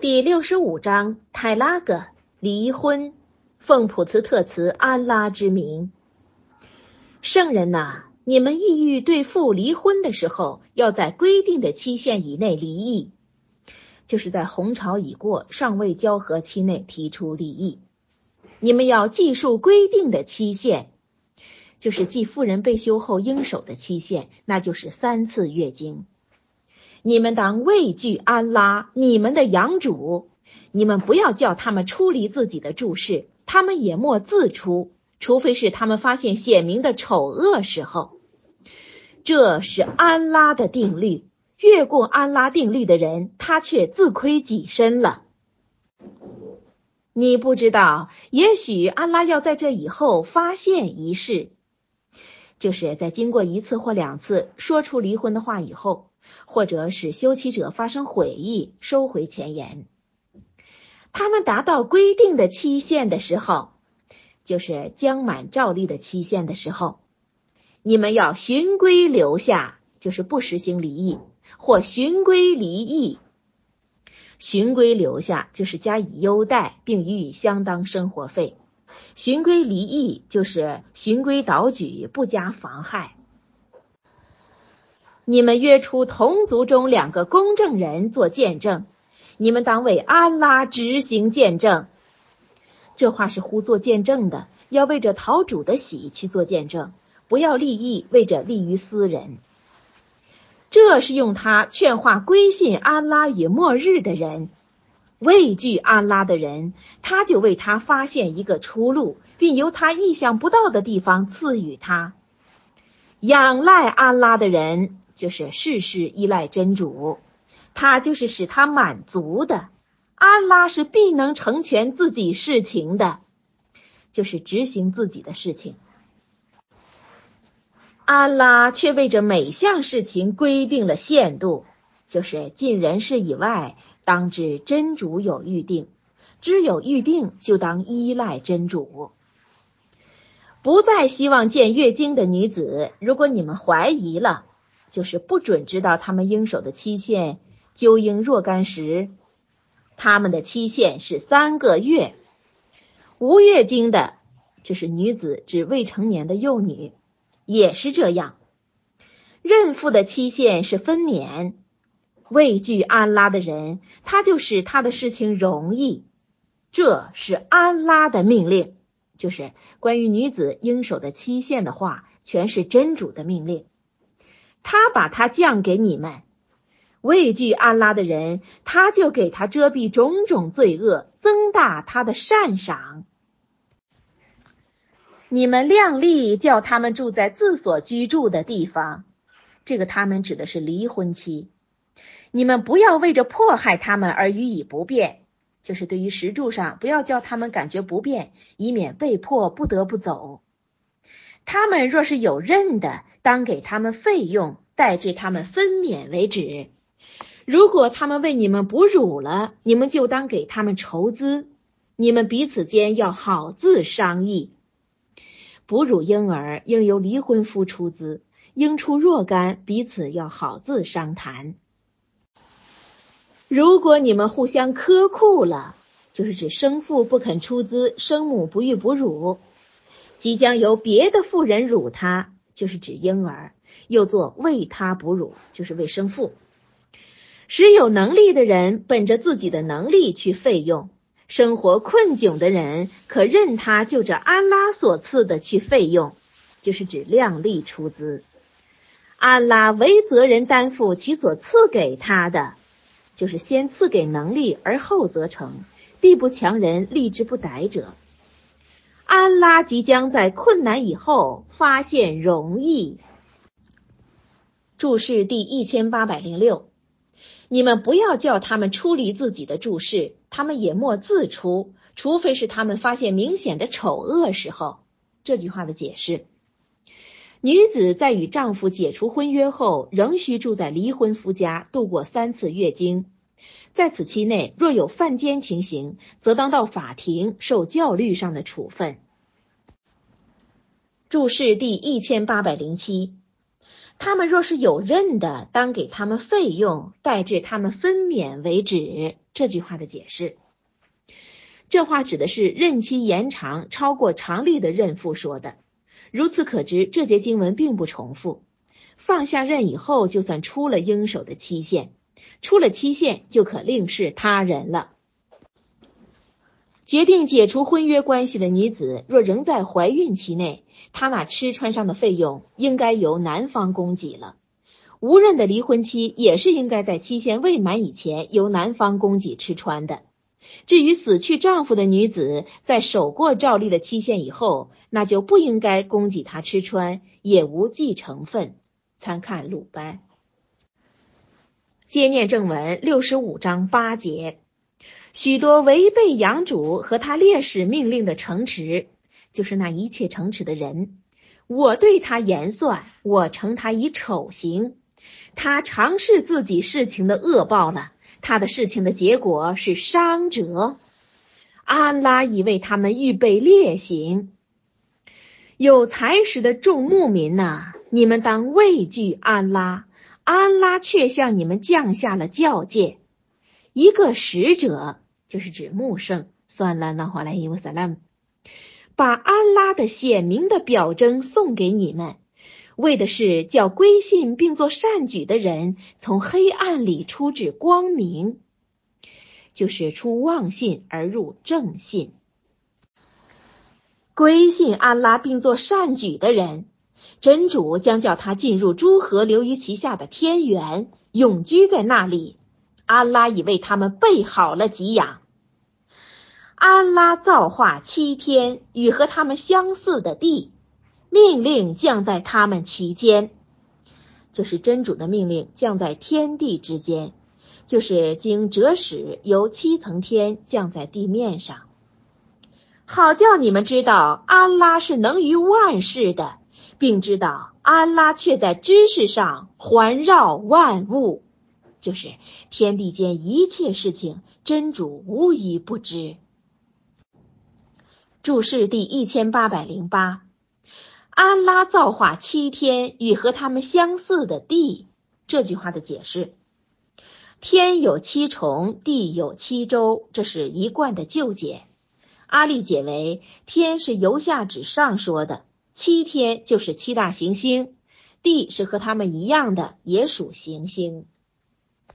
第六十五章泰拉格离婚，奉普茨特茨安拉之名。圣人呐，你们意欲对父离婚的时候，要在规定的期限以内离异，就是在红潮已过、尚未交合期内提出离异。你们要计数规定的期限，就是继妇人被休后应守的期限，那就是三次月经。你们当畏惧安拉，你们的养主。你们不要叫他们出离自己的注视，他们也莫自出，除非是他们发现显明的丑恶时候。这是安拉的定律，越过安拉定律的人，他却自亏己身了。你不知道，也许安拉要在这以后发现一事，就是在经过一次或两次说出离婚的话以后。或者使休妻者发生悔意，收回前言。他们达到规定的期限的时候，就是将满照例的期限的时候，你们要循规留下，就是不实行离异，或循规离异。循规留下就是加以优待，并予以相当生活费；循规离异就是循规蹈矩，不加妨害。你们约出同族中两个公证人做见证，你们当为安拉执行见证。这话是呼做见证的，要为着讨主的喜去做见证，不要利益为着利于私人。这是用他劝化归信安拉与末日的人，畏惧安拉的人，他就为他发现一个出路，并由他意想不到的地方赐予他。仰赖安拉的人。就是事事依赖真主，他就是使他满足的。安拉是必能成全自己事情的，就是执行自己的事情。安拉却为着每项事情规定了限度，就是尽人事以外，当知真主有预定，知有预定就当依赖真主。不再希望见月经的女子，如果你们怀疑了。就是不准知道他们应守的期限究应若干时，他们的期限是三个月。无月经的，就是女子指未成年的幼女，也是这样。孕妇的期限是分娩。畏惧安拉的人，他就使他的事情容易。这是安拉的命令，就是关于女子应守的期限的话，全是真主的命令。他把他降给你们，畏惧安拉的人，他就给他遮蔽种种罪恶，增大他的善赏。你们量力叫他们住在自所居住的地方，这个他们指的是离婚期。你们不要为着迫害他们而予以不便，就是对于石柱上不要叫他们感觉不便，以免被迫不得不走。他们若是有认的。当给他们费用，待至他们分娩为止。如果他们为你们哺乳了，你们就当给他们筹资。你们彼此间要好自商议。哺乳婴儿应由离婚夫出资，应出若干，彼此要好自商谈。如果你们互相苛酷了，就是指生父不肯出资，生母不欲哺乳，即将由别的妇人乳他。就是指婴儿，又做为他哺乳，就是为生父。使有能力的人本着自己的能力去费用，生活困窘的人可任他就着安拉所赐的去费用，就是指量力出资。安拉为责人担负其所赐给他的，就是先赐给能力而后则成，必不强人力之不逮者。安拉即将在困难以后发现容易。注释第一千八百零六，你们不要叫他们出离自己的注释，他们也莫自出，除非是他们发现明显的丑恶时候。这句话的解释：女子在与丈夫解除婚约后，仍需住在离婚夫家度过三次月经。在此期内，若有犯奸情形，则当到法庭受教律上的处分。注释第一千八百零七，他们若是有任的，当给他们费用，待至他们分娩为止。这句话的解释。这话指的是任期延长超过常例的任父说的。如此可知，这节经文并不重复。放下任以后，就算出了应守的期限，出了期限就可另视他人了。决定解除婚约关系的女子，若仍在怀孕期内，她那吃穿上的费用应该由男方供给了。无任的离婚期也是应该在期限未满以前由男方供给吃穿的。至于死去丈夫的女子，在守过照例的期限以后，那就不应该供给她吃穿，也无继承分。参看鲁班。接念正文六十五章八节。许多违背养主和他烈士命令的城池，就是那一切城池的人，我对他言算，我称他以丑行。他尝试自己事情的恶报了，他的事情的结果是伤折。安拉已为他们预备烈刑。有才识的众牧民呐，你们当畏惧安拉，安拉却向你们降下了教戒。一个使者，就是指穆圣，算了，那话来伊乌萨拉姆，把安拉的显明的表征送给你们，为的是叫归信并做善举的人从黑暗里出至光明，就是出妄信而入正信。归信安拉并做善举的人，真主将叫他进入诸河流于其下的天园，永居在那里。安拉已为他们备好了给养。安拉造化七天与和他们相似的地，命令降在他们其间，就是真主的命令降在天地之间，就是经折使由七层天降在地面上，好叫你们知道安拉是能于万事的，并知道安拉却在知识上环绕万物。就是天地间一切事情，真主无一不知。注释第一千八百零八，安拉造化七天与和他们相似的地，这句话的解释：天有七重，地有七周，这是一贯的旧解。阿力解为天是由下至上说的，七天就是七大行星，地是和它们一样的，也属行星。